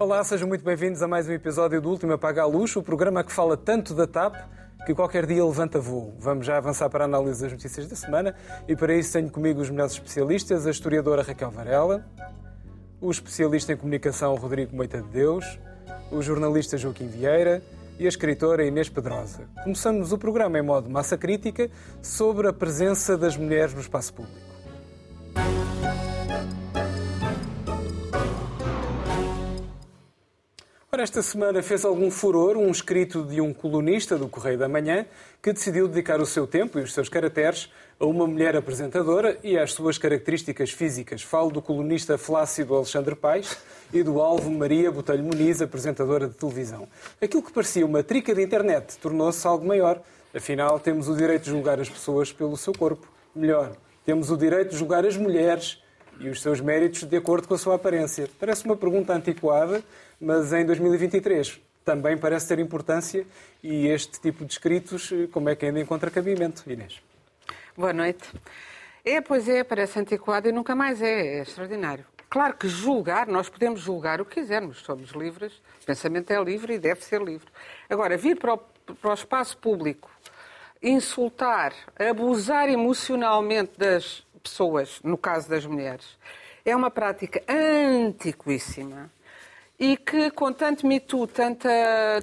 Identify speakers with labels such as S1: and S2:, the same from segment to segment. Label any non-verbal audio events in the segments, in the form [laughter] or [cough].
S1: Olá, sejam muito bem-vindos a mais um episódio do Último Apaga a Luz, o programa que fala tanto da TAP que qualquer dia levanta voo. Vamos já avançar para a análise das notícias da semana e para isso tenho comigo os melhores especialistas, a historiadora Raquel Varela, o especialista em comunicação Rodrigo Moita de Deus, o jornalista Joaquim Vieira e a escritora Inês Pedrosa. Começamos o programa em modo massa crítica sobre a presença das mulheres no espaço público. Ora, esta semana fez algum furor um escrito de um colunista do Correio da Manhã que decidiu dedicar o seu tempo e os seus caracteres a uma mulher apresentadora e às suas características físicas. Falo do colunista Flácido Alexandre Paes e do alvo Maria Botelho Muniz, apresentadora de televisão. Aquilo que parecia uma trica de internet tornou-se algo maior. Afinal, temos o direito de julgar as pessoas pelo seu corpo. Melhor, temos o direito de julgar as mulheres e os seus méritos de acordo com a sua aparência. Parece uma pergunta antiquada, mas em 2023 também parece ter importância e este tipo de escritos, como é que ainda encontra cabimento, Inês?
S2: Boa noite. É, pois é, parece antiquado e nunca mais é, é extraordinário. Claro que julgar, nós podemos julgar o que quisermos, somos livres, o pensamento é livre e deve ser livre. Agora, vir para o, para o espaço público, insultar, abusar emocionalmente das pessoas, no caso das mulheres, é uma prática antiquíssima e que com tanto Me Too, tanta,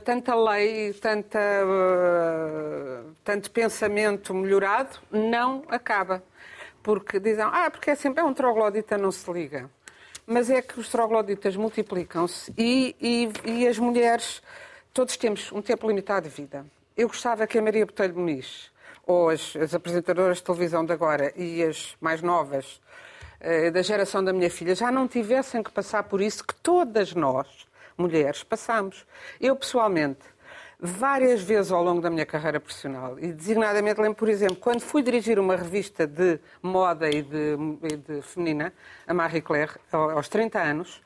S2: tanta lei, tanta, uh, tanto pensamento melhorado, não acaba. Porque dizem, ah, porque é sempre é um troglodita, não se liga. Mas é que os trogloditas multiplicam-se e, e, e, as mulheres, todos temos um tempo limitado de vida. Eu gostava que a Maria Botelho Muniz, ou as, as apresentadoras de televisão de agora e as mais novas, da geração da minha filha já não tivessem que passar por isso que todas nós, mulheres, passamos. Eu, pessoalmente, várias vezes ao longo da minha carreira profissional, e designadamente lembro, por exemplo, quando fui dirigir uma revista de moda e de, e de feminina, a Marie Claire, aos 30 anos,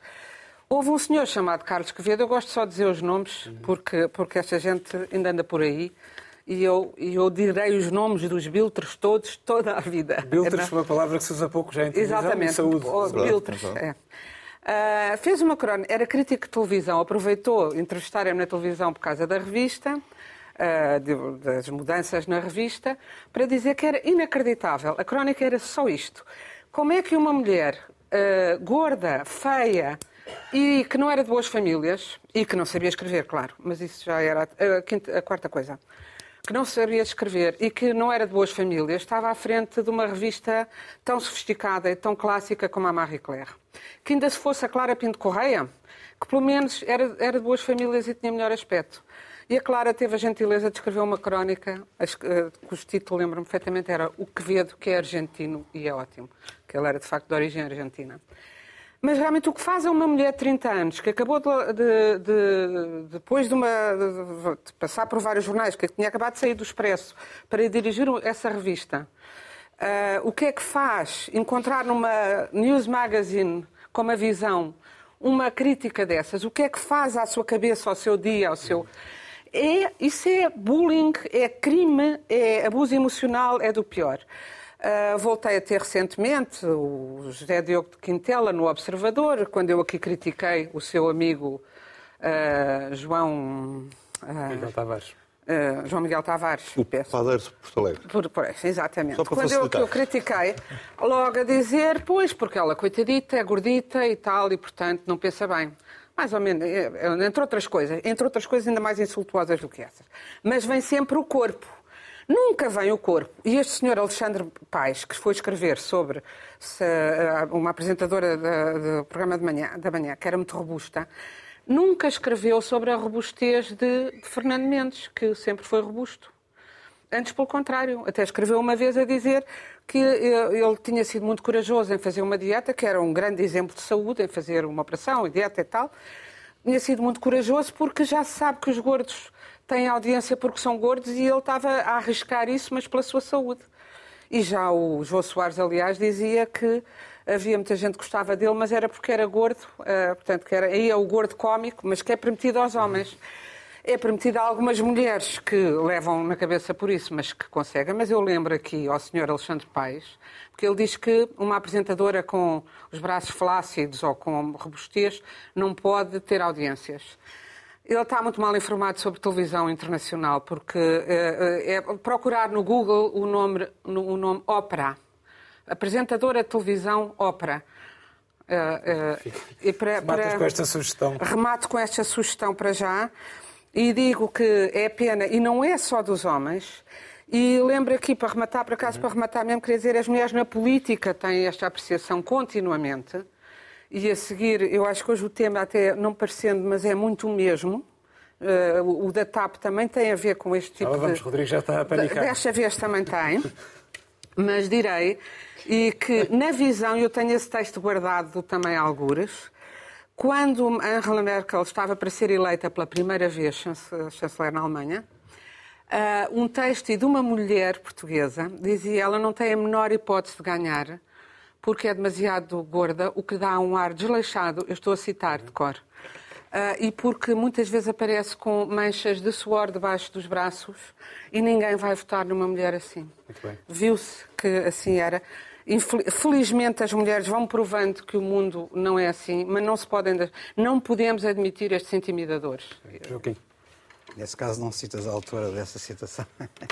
S2: houve um senhor chamado Carlos Quevedo, eu gosto só de dizer os nomes, porque, porque esta gente ainda anda por aí, e eu, eu direi os nomes dos biltres todos, toda a vida.
S1: Biltres é uma palavra que se usa pouco já em televisão
S2: Exatamente.
S1: saúde.
S2: Oh, biltres, é. Uh, fez uma crónica, era crítico de televisão, aproveitou entrevistar-me na televisão por causa da revista, uh, de, das mudanças na revista, para dizer que era inacreditável. A crónica era só isto. Como é que uma mulher uh, gorda, feia e que não era de boas famílias, e que não sabia escrever, claro, mas isso já era a, quinta, a quarta coisa que não sabia escrever e que não era de boas famílias, estava à frente de uma revista tão sofisticada e tão clássica como a Marie Claire. Que ainda se fosse a Clara Pinto Correia, que pelo menos era, era de boas famílias e tinha melhor aspecto. E a Clara teve a gentileza de escrever uma crónica, eh, cujo título, lembro-me perfeitamente, era O Quevedo, que é argentino e é ótimo, que ele era de facto de origem argentina. Mas realmente o que faz a uma mulher de 30 anos, que acabou de, de, de depois de, uma, de, passar por vários jornais, que tinha acabado de sair do Expresso, para dirigir essa revista, uh, o que é que faz encontrar numa news magazine com uma visão uma crítica dessas? O que é que faz à sua cabeça, ao seu dia, ao seu... É, isso é bullying, é crime, é abuso emocional, é do pior. Uh, voltei a ter recentemente o José Diogo de Quintela no Observador, quando eu aqui critiquei o seu amigo uh, João.
S1: Uh, Miguel Tavares.
S2: João Miguel Tavares.
S3: O padeiro de Porto Alegre.
S2: Por, por, exatamente. Quando eu, eu critiquei, logo a dizer, pois, porque ela, coitadita, é gordita e tal, e portanto não pensa bem. Mais ou menos, é, é, entre outras coisas, entre outras coisas ainda mais insultuosas do que essas. Mas vem sempre o corpo. Nunca vem o corpo. E este senhor Alexandre Paes, que foi escrever sobre eh, uma apresentadora do programa de manhã, da manhã, que era muito robusta, nunca escreveu sobre a robustez de, Fernando Mendes, que sempre foi robusto. Antes, pelo contrário, até escreveu uma vez a dizer que ele tinha sido muito corajoso em fazer uma dieta, que era um grande exemplo de saúde, em fazer uma operação dieta e tal. Tinha sido muito corajoso porque já se sabe que os gordos têm audiência porque são gordos e ele estava a arriscar isso, mas pela sua saúde. E já o João Soares, aliás, dizia que havia muita gente que gostava dele, mas era porque era gordo, uh, portanto, que era, aí é o gordo cómico, mas que é permitido aos homens. é permitido a algumas mulheres que levam na cabeça por isso, mas que conseguem. Mas eu lembro aqui ao Sr. Alexandre Paes, porque ele diz que uma apresentadora com os braços flácidos ou com robustez não pode ter audiências. Ele está muito mal informado sobre televisão internacional, porque é, é procurar no Google o nome, o nome ópera. Apresentadora de televisão ópera.
S1: Uh, uh, e para, para... com esta sugestão.
S2: Remato com esta sugestão para já e digo que é pena, e não é só dos homens, e lembro aqui, para rematar, por acaso, para rematar mesmo, queria dizer, as mulheres na política têm esta apreciação continuamente, e a seguir, eu acho que hoje o tema até não parecendo, mas é muito o mesmo, uh, o da TAP também tem a ver com este tipo
S1: ah, vamos,
S2: de...
S1: Rodrigo já está a panicar.
S2: Desta vez também tem, mas direi, e que na visão, eu tenho esse texto guardado também algures, quando Angela Merkel estava para ser eleita pela primeira vez chanceler na Alemanha, uh, um texto de uma mulher portuguesa dizia ela não tem a menor hipótese de ganhar porque é demasiado gorda, o que dá um ar desleixado, eu estou a citar de cor, uh, e porque muitas vezes aparece com manchas de suor debaixo dos braços e ninguém vai votar numa mulher assim. Viu-se que assim era. Felizmente as mulheres vão provando que o mundo não é assim, mas não se podem, não podemos admitir estes intimidadores.
S3: Joaquim. Nesse caso não citas a autora dessa citação.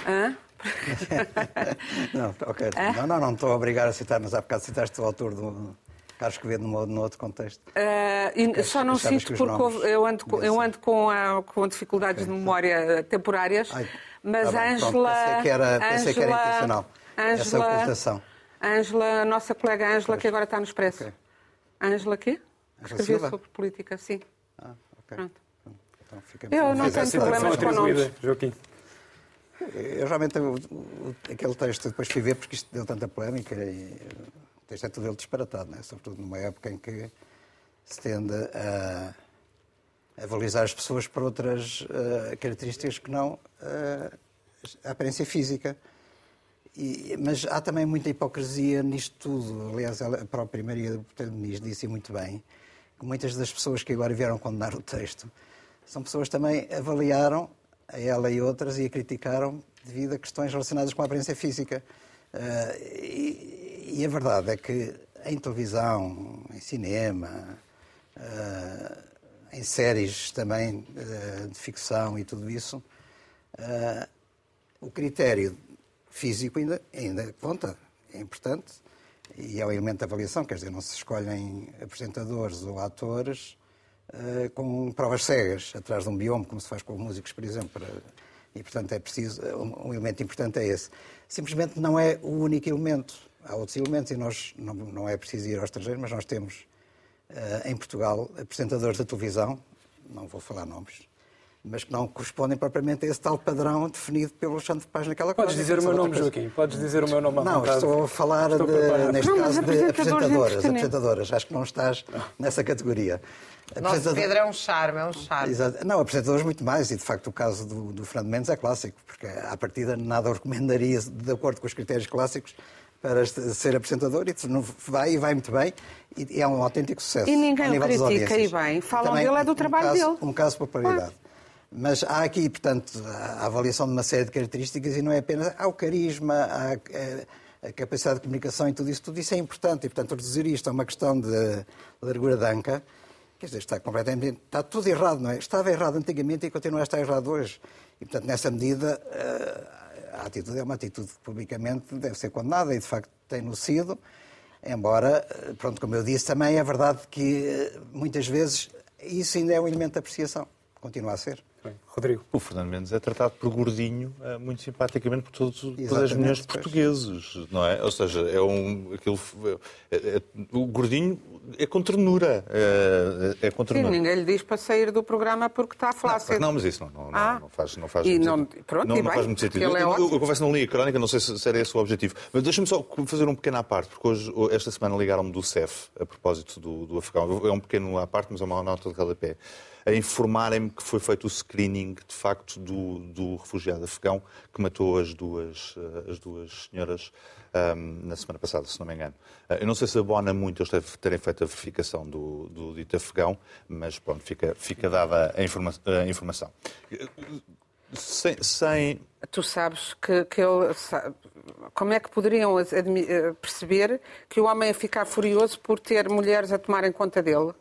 S2: Hã? [laughs]
S3: não, ok. Hã? Não, não, não estou a obrigar a citar, mas há bocado citaste o autor do Carlos Quevedo num, num outro contexto.
S2: Uh, só não cito porque eu ando, com, eu ando com, a, com dificuldades okay. de memória temporárias, Ai, mas tá Ângela...
S3: Pensei que era, pensei que era intencional, Angela, essa ocultação.
S2: Ângela, nossa colega Ângela, que agora está no Expresso. Ângela okay. quê? Escreveu sobre política, sim. Ah, ok. Pronto. Então, Eu não tenho problemas com nomes.
S1: Joaquim.
S3: Eu realmente, aquele texto depois fui ver porque isto deu tanta polémica e o texto é todo ele disparatado, né? sobretudo numa época em que se tende a, a valorizar as pessoas por outras uh, características que não uh, a aparência física. E, mas há também muita hipocrisia nisto tudo. Aliás, a própria Maria Botelho Muniz disse muito bem que muitas das pessoas que agora vieram condenar o texto são pessoas que também avaliaram ela e outras e a criticaram devido a questões relacionadas com a aparência física. Uh, e, e, a verdade é que em televisão, em cinema, uh, em séries também uh, de ficção e tudo isso, o critério físico ainda, ainda conta, é importante e é um elemento de avaliação, quer dizer, não se escolhem apresentadores ou atores uh, com provas cegas atrás de um bioma, como se faz com músicos, por exemplo. Para... E, portanto, é preciso, um, elemento importante é esse. Simplesmente não é o único elemento. Há outros elementos e nós, não, não é preciso ir ao estrangeiro, mas nós temos uh, em Portugal apresentadores da televisão, não vou falar nomes, mas que não correspondem propriamente a esse tal padrão definido pelo Alexandre Paz naquela
S1: Podes dizer o meu nome, Joaquim? Podes dizer o meu nome à
S3: Não,
S1: vontade.
S3: estou a falar, estou de, neste não, caso, de apresentadoras, apresentadoras. Acho que não estás nessa categoria.
S4: Nosso Pedro é um charme, é um charme.
S3: Exato. Não, apresentadores muito mais, e de facto o caso do, do Fernando Mendes é clássico, porque à partida nada o recomendaria, de acordo com os critérios clássicos, para ser apresentador e vai e vai muito bem e é um autêntico sucesso.
S2: E ninguém o critica e bem. Falam Também, dele é do trabalho
S3: um
S2: caso,
S3: dele. Um caso de popularidade. Mas há aqui, portanto, a avaliação de uma série de características e não é apenas. Há o carisma, há a, a capacidade de comunicação e tudo isso, tudo isso é importante. E, portanto, reduzir isto a uma questão de largura de anca, quer dizer, está completamente. Está tudo errado, não é? Estava errado antigamente e continua a estar errado hoje. E, portanto, nessa medida, eh, a atitude é uma atitude que publicamente deve ser condenada e, de facto, tem-no sido. Embora, eh, pronto, como eu disse, também é verdade que eh, muitas vezes isso ainda é um elemento de apreciação. Continua a ser.
S1: Bem, Rodrigo.
S5: O Fernando Mendes é tratado por gordinho uh, muito simpaticamente por todos, todas as mulheres portugueses, não é? Ou seja, é um. Aquilo, é, é, o gordinho é com ternura. É, é com ternura.
S2: Sim, ninguém lhe diz para sair do programa porque está flácido.
S5: Não, não mas isso não, não, ah. não, faz, não faz
S2: e
S5: muito
S2: não,
S5: sentido.
S2: Pronto,
S5: não,
S2: e
S5: não faz muito sentido.
S2: Eu,
S5: é
S2: eu,
S5: eu, eu confesso não li a crónica, não sei se, se era esse o objetivo. Mas deixa-me só fazer um pequeno à parte, porque hoje, esta semana ligaram-me do CEF, a propósito do, do Afegão. É um pequeno à parte, mas é uma nota de cada pé a informarem-me que foi feito o screening, de facto, do, do refugiado afegão que matou as duas, as duas senhoras um, na semana passada, se não me engano. Eu não sei se abona muito eles terem feito a verificação do, do dito afegão, mas pronto, fica, fica dada a, informa a informação. Sem, sem,
S2: Tu sabes que, que ele. Como é que poderiam eh, perceber que o homem ia ficar furioso por ter mulheres a tomarem conta dele?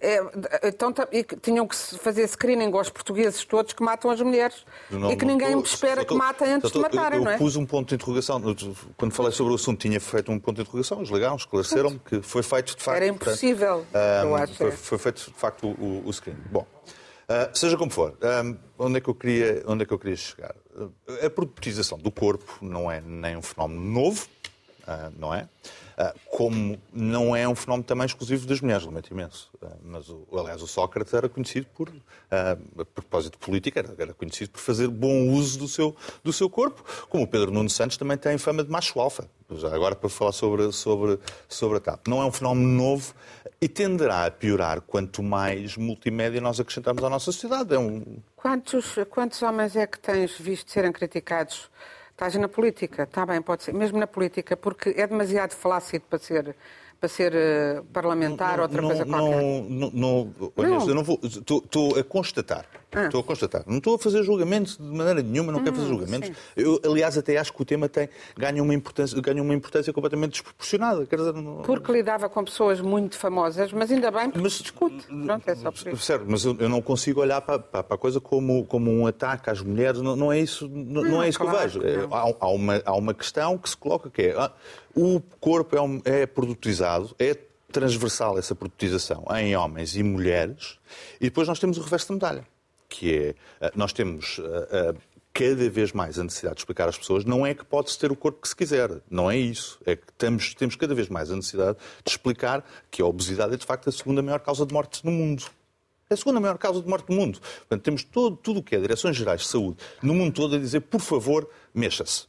S2: É, então, tinham que fazer screening aos portugueses todos que matam as mulheres não, e que ninguém tô, espera que matem antes de matarem,
S5: eu,
S2: não é?
S5: Eu pus um ponto de interrogação. Quando falei sobre o assunto, tinha feito um ponto de interrogação. Os legais esclareceram-me que foi feito de facto.
S2: Era impossível, portanto, eu acho.
S5: Foi, foi feito de facto o, o screening. Bom. Uh, seja como for, um, onde, é que eu queria, onde é que eu queria chegar? Uh, a produtização do corpo não é nem um fenómeno novo, uh, não é? Como não é um fenómeno também exclusivo das mulheres, lamento imenso. mas, aliás, o Sócrates era conhecido por, a propósito de política, era, era, conhecido por fazer bom uso do seu, do seu corpo, como o Pedro Nuno Santos também tem fama de macho alfa. Já agora para falar sobre, sobre, sobre a TAP. Não é um fenómeno novo e tenderá a piorar quanto mais multimédia nós acrescentamos à nossa sociedade. É um...
S2: quantos, quantos homens é que tens visto serem criticados Estás na política, está bem, pode ser. Mesmo na política, porque é demasiado flácido para ser para ser uh, parlamentar ou outra
S5: não,
S2: coisa qualquer?
S5: Não, não, olha, não. eu não vou. Estou a constatar. Ah. Estou a constatar. Não estou a fazer julgamentos de maneira nenhuma, não hum, quero fazer julgamentos. Eu, aliás, até acho que o tema tem, ganha, uma importância, ganha uma importância completamente desproporcionada. Quer dizer, não...
S2: Porque lidava com pessoas muito famosas, mas ainda bem porque mas, discute. Pronto, é só por isso.
S5: Certo, mas eu, eu não consigo olhar para, para, para, a coisa como, como um ataque às mulheres. Não, não é isso, não, não é isso claro, que eu vejo. É, há, há, uma, há uma questão que se coloca que é ah, o corpo é, é produtizado, é transversal essa produtização em homens e mulheres, e depois nós temos o reverso da medalha, que é, eh, nós temos uh, uh, cada vez mais a necessidade de explicar às pessoas, não é que pode-se ter o corpo que se quiser, não é isso. É que temos, temos cada vez mais a necessidade de explicar que a obesidade é de facto a segunda maior causa de morte no mundo. É a segunda maior causa de morte no mundo. Portanto, temos todo, tudo o que é Direções Gerais de Saúde no mundo todo a dizer, por favor, mexa-se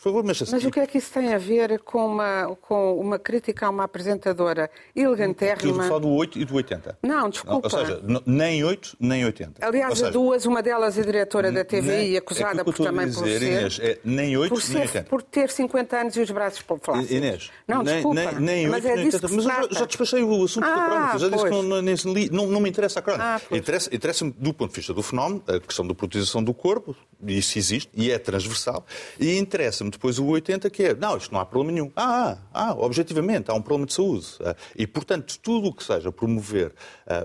S2: favor, mas, mas o que é que isso tem a ver com uma, com uma crítica a uma apresentadora elegantérrima?
S5: Eu falo do 8 e do 80.
S2: Não, desculpa.
S5: Não, ou seja, nem 8 nem 80.
S2: Aliás,
S5: seja,
S2: duas, uma delas é diretora da TVI, nem, acusada é por também
S5: dizer,
S2: por ser...
S5: Inês, é nem 8
S2: por
S5: nem 80.
S2: Por ter 50 anos e os braços flácidos.
S5: Inês,
S2: não,
S5: nem,
S2: desculpa.
S5: Nem, nem 8
S2: mas é
S5: nem 80. Mas eu já, já despachei o assunto ah, da crónica. Já disse que não, não, não, me interessa a crónica. Ah, interessa-me interessa do ponto de vista do fenómeno, a questão da proteção do corpo, isso existe e é transversal, e interessa-me depois o 80 que é, não, isto não há problema nenhum. Ah, ah, ah objetivamente, há um problema de saúde. Ah, e, portanto, tudo o que seja promover, ah,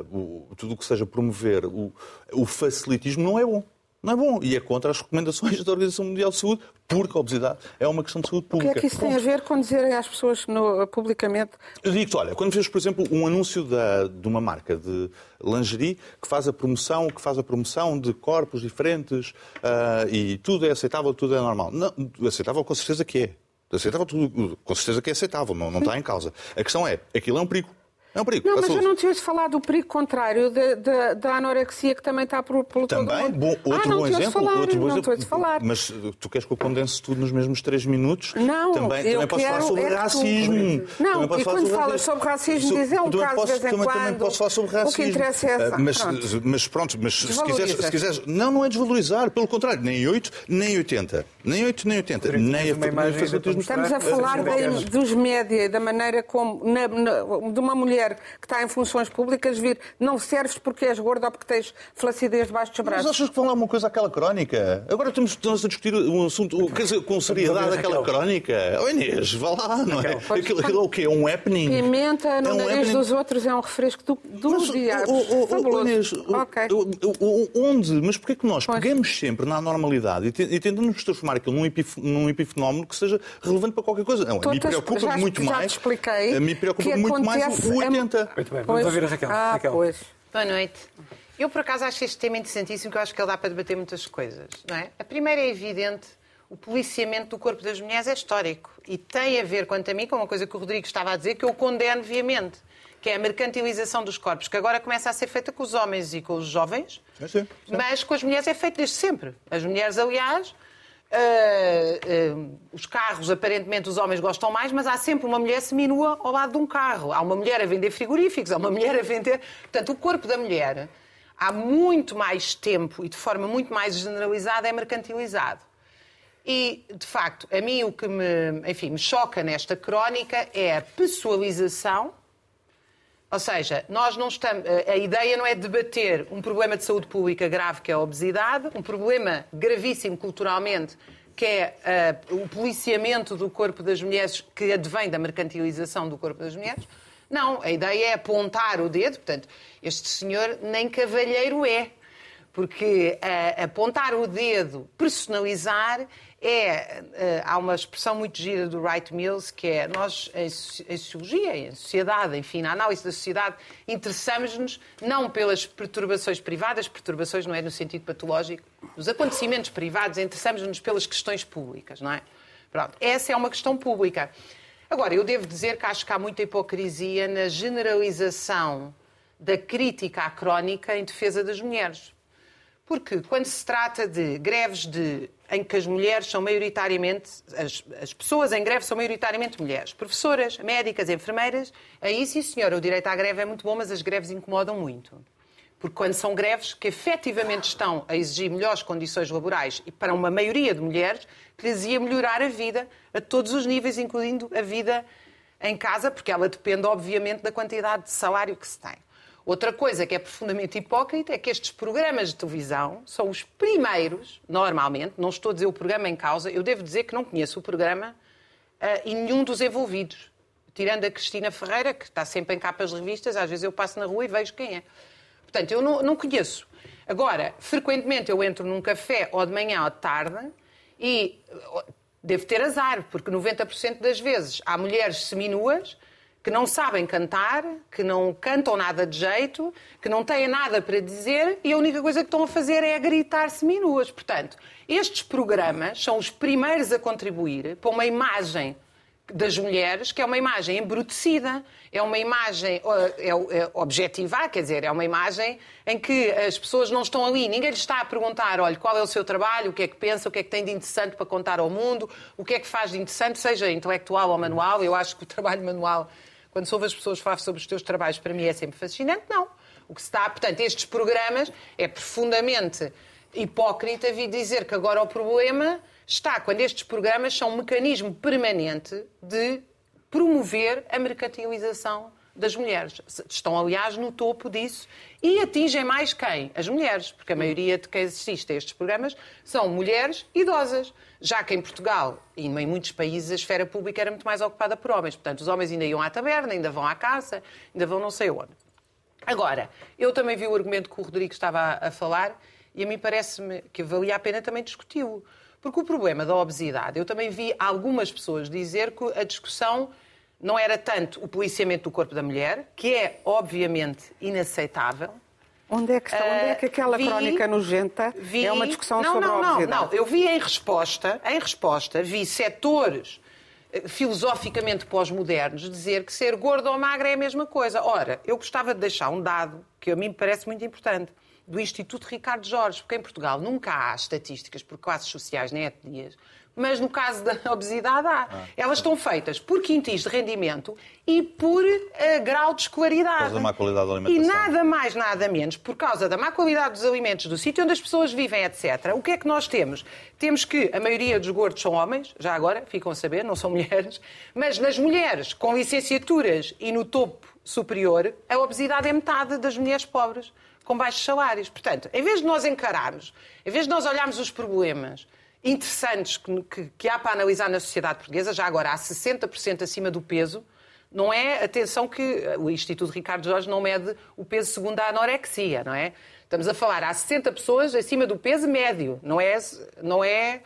S5: tudo o que seja promover o, o facilitismo não é bom. Não é bom. E é contra as recomendações [laughs] da Organização Mundial de Saúde, porque a obesidade é uma questão de saúde pública.
S2: O que é que isso Pronto. tem a ver com dizerem às pessoas no, publicamente?
S5: Eu digo-te, olha, quando vês, por exemplo, um anúncio da, de uma marca de lingerie que faz a promoção, que faz a promoção de corpos diferentes uh, e tudo é aceitável, tudo é normal. Não, aceitável com certeza que é. Aceitável tudo, com certeza que é aceitável, não, não está em causa. A questão é, aquilo é um perigo. É um perigo.
S2: Não, mas eu não tinha falar do perigo contrário da anorexia que também está por, pelo
S5: também, bom, outro
S2: ah,
S5: bom exemplo.
S2: Falar,
S5: outro
S2: bom não exemplo. falar.
S5: Mas tu queres que eu condense tudo nos mesmos três minutos?
S2: Não,
S5: também,
S2: eu
S5: também posso falar sobre
S2: é
S5: racismo.
S2: Tu... Não, e quando falas sobre racismo, diz é um caso posso, de vez em
S5: também,
S2: quando.
S5: Também posso falar sobre racismo.
S2: O que interessa é essa.
S5: Ah, mas, pronto. mas pronto, mas se quiseres, se quiseres. Não, não é desvalorizar, pelo contrário, nem 8, nem 80. Nem 8, nem 80. Nem
S2: a Estamos a falar dos média da maneira como, de uma mulher que está em funções públicas vir, não serves porque és gorda ou porque tens flacidez debaixo dos braços.
S5: Mas achas que vão lá uma coisa àquela crónica? Agora estamos, estamos a discutir um assunto quer dizer, com seriedade aquela crónica. Oh Inês, vá lá, não é? Aquilo, aquilo é o quê? É um happening?
S2: Pimenta no é um nariz happening. dos outros é um refresco do, do Mas, diabo. Oh, oh, oh, Inês, okay.
S5: onde? Mas porquê que nós pois. pegamos sempre na normalidade e tentamos transformar aquilo num, epif, num epifenómeno que seja relevante para qualquer coisa? Não, a mim preocupa muito
S2: já
S5: mais.
S2: Te expliquei
S5: a mim preocupa muito mais o 80.
S1: Muito bem, vamos ouvir a Raquel.
S2: Ah,
S1: Raquel.
S2: Pois.
S4: Boa noite. Eu, por acaso, acho este tema interessantíssimo, que eu acho que ele dá para debater muitas coisas. Não é? A primeira é evidente, o policiamento do corpo das mulheres é histórico e tem a ver, quanto a mim, com uma coisa que o Rodrigo estava a dizer, que eu condeno viamente, que é a mercantilização dos corpos, que agora começa a ser feita com os homens e com os jovens,
S5: sim, sim, sim.
S4: mas com as mulheres é feito desde sempre. As mulheres, aliás, Uh, uh, os carros, aparentemente, os homens gostam mais, mas há sempre uma mulher seminua ao lado de um carro. Há uma mulher a vender frigoríficos, há uma mulher a vender. Portanto, o corpo da mulher há muito mais tempo e de forma muito mais generalizada é mercantilizado. E, de facto, a mim o que me, enfim, me choca nesta crónica é a pessoalização, ou seja, nós não estamos, a ideia não é debater um problema de saúde pública grave que é a obesidade, um problema gravíssimo culturalmente que é uh, o policiamento do corpo das mulheres que advém da mercantilização do corpo das mulheres. Não, a ideia é apontar o dedo, portanto, este senhor nem cavalheiro é, porque uh, apontar o dedo, personalizar, é, uh, há uma expressão muito gira do Wright Mills, que é nós, em, sociologia, em sociedade, enfim, na análise da sociedade, interessamos-nos não pelas perturbações privadas, perturbações não é no sentido patológico, os acontecimentos privados, interessamos-nos pelas questões públicas, não é? Pronto, essa é uma questão pública. Agora, eu devo dizer que acho que há muita hipocrisia na generalização da crítica à crónica em defesa das mulheres. Porque quando se trata de greves de, em que as mulheres são maioritariamente, as, as, pessoas em greve são maioritariamente mulheres, professoras, médicas, enfermeiras, aí sim senhora, o direito à greve é muito bom, mas as greves incomodam muito. Porque quando são greves que efetivamente estão a exigir melhores condições laborais e para uma maioria de mulheres, que lhes ia melhorar a vida a todos os níveis, incluindo a vida em casa, porque ela depende, obviamente, da quantidade de salário que se tem. Outra coisa que é profundamente hipócrita é que estes programas de televisão são os primeiros, normalmente, não estou a dizer o programa em causa, eu devo dizer que não conheço o programa uh, e nenhum dos envolvidos. Tirando a Cristina Ferreira, que está sempre em capas revistas, às vezes eu passo na rua e vejo quem é. Portanto, eu não, não conheço. Agora, frequentemente eu entro num café ou de manhã ou de tarde e devo ter azar, porque 90% das vezes há mulheres seminuas que não sabem cantar, que não cantam nada de jeito, que não têm nada para dizer e a única coisa que estão a fazer é gritar seminuas. Portanto, estes programas são os primeiros a contribuir para uma imagem das mulheres, que é uma imagem embrutecida, é uma imagem é, é objetiva, quer dizer, é uma imagem em que as pessoas não estão ali, ninguém lhes está a perguntar, olha, qual é o seu trabalho, o que é que pensa, o que é que tem de interessante para contar ao mundo, o que é que faz de interessante, seja intelectual ou manual. Eu acho que o trabalho manual, quando soube as pessoas falar sobre os teus trabalhos, para mim é sempre fascinante. Não. O que se está, portanto, estes programas é profundamente hipócrita vir dizer que agora o problema está quando estes programas são um mecanismo permanente de promover a mercantilização das mulheres. Estão, aliás, no topo disso e atingem mais quem? As mulheres, porque a maioria de quem assiste a estes programas são mulheres idosas. Já que em Portugal e em muitos países a esfera pública era muito mais ocupada por homens. Portanto, os homens ainda iam à taberna, ainda vão à caça, ainda vão não sei onde. Agora, eu também vi o argumento que o Rodrigo estava a falar e a mim parece-me que valia a pena também discuti-lo. Porque o problema da obesidade, eu também vi algumas pessoas dizer que a discussão não era tanto o policiamento do corpo da mulher, que é obviamente inaceitável.
S2: Onde é que, está, onde é que aquela uh, vi, crónica nojenta vi, é uma discussão
S4: não,
S2: sobre
S4: não,
S2: a obesidade?
S4: Não, não, eu vi em resposta, em resposta, vi setores eh, filosoficamente pós-modernos dizer que ser gordo ou magro é a mesma coisa. Ora, eu gostava de deixar um dado que a mim me parece muito importante do Instituto Ricardo Jorge, porque em Portugal nunca há estatísticas por classes sociais nem etnias, mas no caso da [laughs] obesidade há. Ah, Elas estão feitas por quintis de rendimento e por uh, grau de escolaridade. Por causa
S5: da má qualidade da alimentação.
S4: E nada mais, nada menos, por causa da má qualidade dos alimentos, do sítio onde as pessoas vivem, etc. O que é que nós temos? Temos que a maioria dos gordos são homens, já agora, ficam a saber, não são [laughs] mulheres, mas nas mulheres com licenciaturas e no topo superior, a obesidade é metade das mulheres pobres com baixos salários. Portanto, em vez de nós encararmos, em vez de nós olharmos os problemas interessantes que, que, que há para analisar na sociedade portuguesa, já agora há 60% acima do peso, não é, atenção que o Instituto Ricardo Jorge não mede o peso segundo a anorexia, não é? Estamos a falar, há 60 pessoas acima do peso médio, não é, não é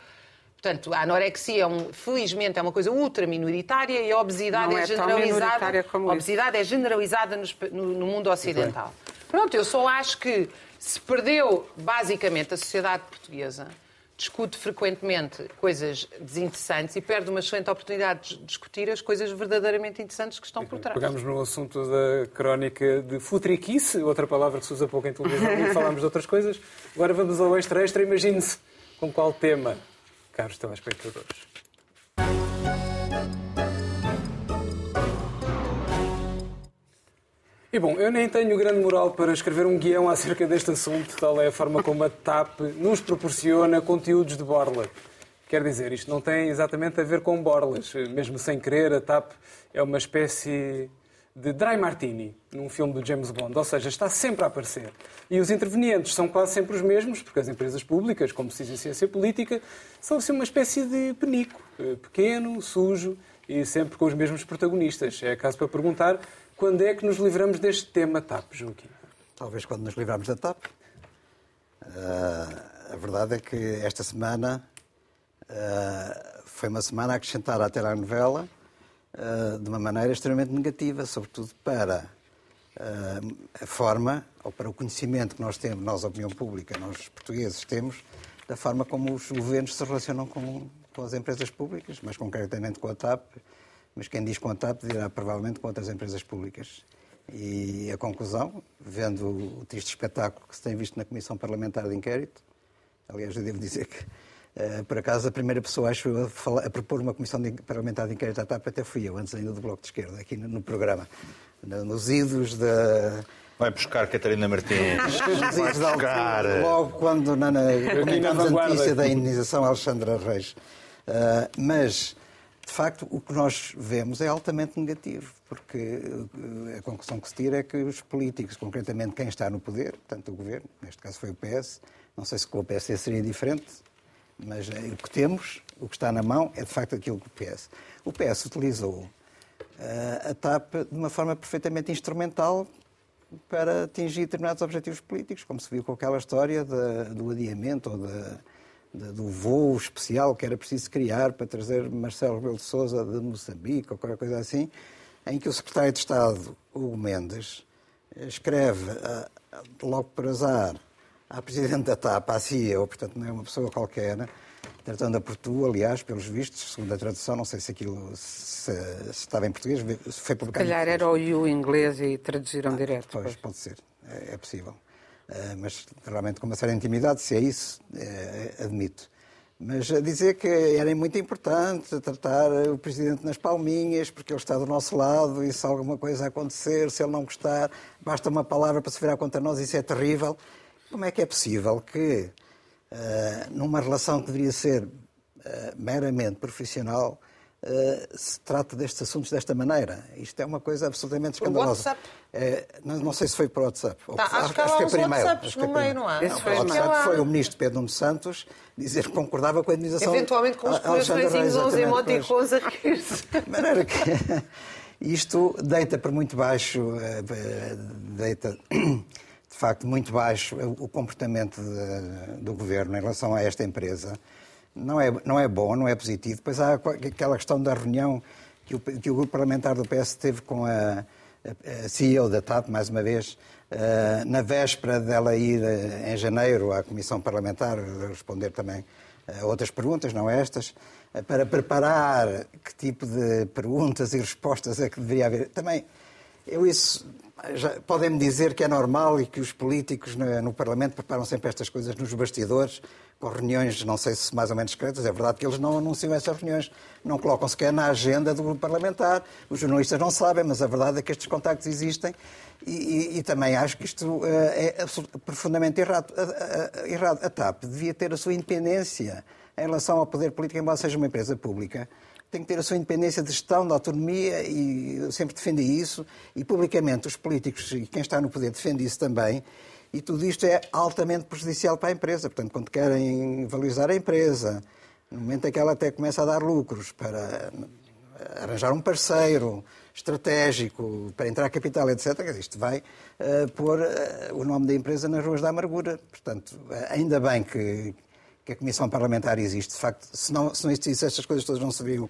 S4: Portanto, a anorexia, é felizmente, é uma coisa ultra minoritária e a obesidade
S2: não
S4: é,
S2: é
S4: generalizada. A obesidade é generalizada no, no mundo ocidental. Pronto, eu só acho que se perdeu basicamente a sociedade portuguesa discute frequentemente coisas desinteressantes e perde uma excelente oportunidade de discutir as coisas verdadeiramente interessantes que estão por trás.
S1: Pegamos no assunto da crónica de futriquice, outra palavra que se usa pouco em televisão, e [laughs] falámos de outras coisas. Agora vamos ao extra extra. Imagine-se com qual tema, caros telespectadores. E bom, eu nem tenho grande moral para escrever um guião acerca deste assunto, tal é a forma como a TAP nos proporciona conteúdos de borla. Quer dizer, isto não tem exatamente a ver com borlas. Mesmo sem querer, a TAP é uma espécie de Dry Martini, num filme do James Bond. Ou seja, está sempre a aparecer. E os intervenientes são quase sempre os mesmos, porque as empresas públicas, como diz ciência política, são assim uma espécie de penico. Eh, pequeno, sujo e sempre com os mesmos protagonistas. É caso para perguntar quando é que nos livramos deste tema TAP, Joaquim?
S3: Talvez quando nos livramos da TAP. Uh, a verdade é que esta semana uh, foi uma semana a acrescentar à telenovela uh, de uma maneira extremamente negativa, sobretudo para a forma ou para o conhecimento que nós temos, nós, a opinião pública, nós portugueses temos, da forma como os governos se relacionam com, com as empresas públicas, mas concretamente com a TAP mas quem diz TAP dirá provavelmente com outras empresas públicas. E a conclusão, vendo o triste espetáculo que se tem visto na Comissão Parlamentar de Inquérito, aliás, eu devo dizer que, uh, por acaso, a primeira pessoa acho, a, falar, a propor uma Comissão de Parlamentar de Inquérito à TAP até fui eu, antes ainda do Bloco de Esquerda, aqui no, no programa, nos idos da.
S5: Vai buscar Catarina Martins. [laughs]
S3: Vai buscar. Logo quando na, na, a notícia da indenização Alexandra Reis. Uh, mas de facto, o que nós vemos é altamente negativo, porque eh, a conclusão que se tira é que os políticos, concretamente quem está no poder, tanto o governo, neste caso foi o PS, não sei se com o PS seria diferente, mas eh, o que temos, o que está na mão, é de facto aquilo que o PS. O PS utilizou uh, a TAP de uma forma perfeitamente instrumental para atingir determinados objetivos políticos, como se viu com aquela história de, do adiamento ou da do voo especial que era preciso criar para trazer Marcelo Rebelo de Sousa de Moçambique ou qualquer coisa assim, em que o secretário de Estado, Hugo Mendes, escreve logo por azar à Presidente da TAP, à CIA, ou portanto não é uma pessoa qualquer, tratando-a por tu, aliás, pelos vistos, segundo a tradução, não sei se aquilo se, se estava em português, foi publicado.
S2: Se calhar era o you inglês e traduziram ah, direto.
S3: Pois, pois, pode ser, é, é possível. Eh, mas realmente com uma certa intimidade, se é isso, é, admito. Mas dizer que era muito importante tratar o Presidente nas palminhas, porque ele está do nosso lado e se alguma coisa acontecer, se ele não gostar, basta uma palavra para se virar contra nós, isso é terrível. Como é que é possível que, uh, numa relação que deveria ser meramente profissional, Uh, se trata destes assuntos desta maneira. Isto é uma coisa absolutamente escandalosa. É, não, não, sei se foi para o WhatsApp.
S4: Tá, acho, acho, que acho que é e-mail. Acho que é no meio, não há?
S3: Não, foi, o WhatsApp foi o ministro Pedro Nuno Santos dizer que concordava com a indenização.
S4: Eventualmente com os coraçõezinhos ou os emoticons a rir-se.
S3: De maneira que isto deita por muito baixo, eh, deita de facto muito baixo o comportamento do governo em relação a esta empresa não é, não é bom, não é positivo. Depois há aquela questão da reunião que o, que o grupo parlamentar do PS teve com a, a CEO da TAP, mais uma vez, uh, na véspera dela ir uh, em janeiro à Comissão Parlamentar responder também a outras perguntas, não estas, para preparar que tipo de perguntas e respostas é que deveria haver. Também, eu isso podem-me dizer que é normal e que os políticos no, Parlamento preparam sempre estas coisas nos bastidores, com reuniões, não sei se mais ou menos secretas. É verdade que eles não anunciam essas reuniões, não colocam sequer na agenda do parlamentar. Os jornalistas não sabem, mas a verdade é que estes contactos existem e, e, e também acho que isto uh, é profundamente errado. A, a, errado. a TAP devia ter a sua independência em relação ao poder político, embora seja uma empresa pública tem que ter a sua independência de gestão, de autonomia, e eu sempre defendi isso, e publicamente os políticos e quem está no poder defende isso também, e tudo isto é altamente prejudicial para a empresa. Portanto, quando querem valorizar a empresa, no momento em que ela até começa a dar lucros para arranjar um parceiro estratégico para entrar capital, etc., isto vai uh, pôr uh, o nome da empresa nas ruas da amargura. Portanto, ainda bem que que a Comissão Parlamentar existe. De facto, se não, se não existisse estas coisas todas não se, veriam,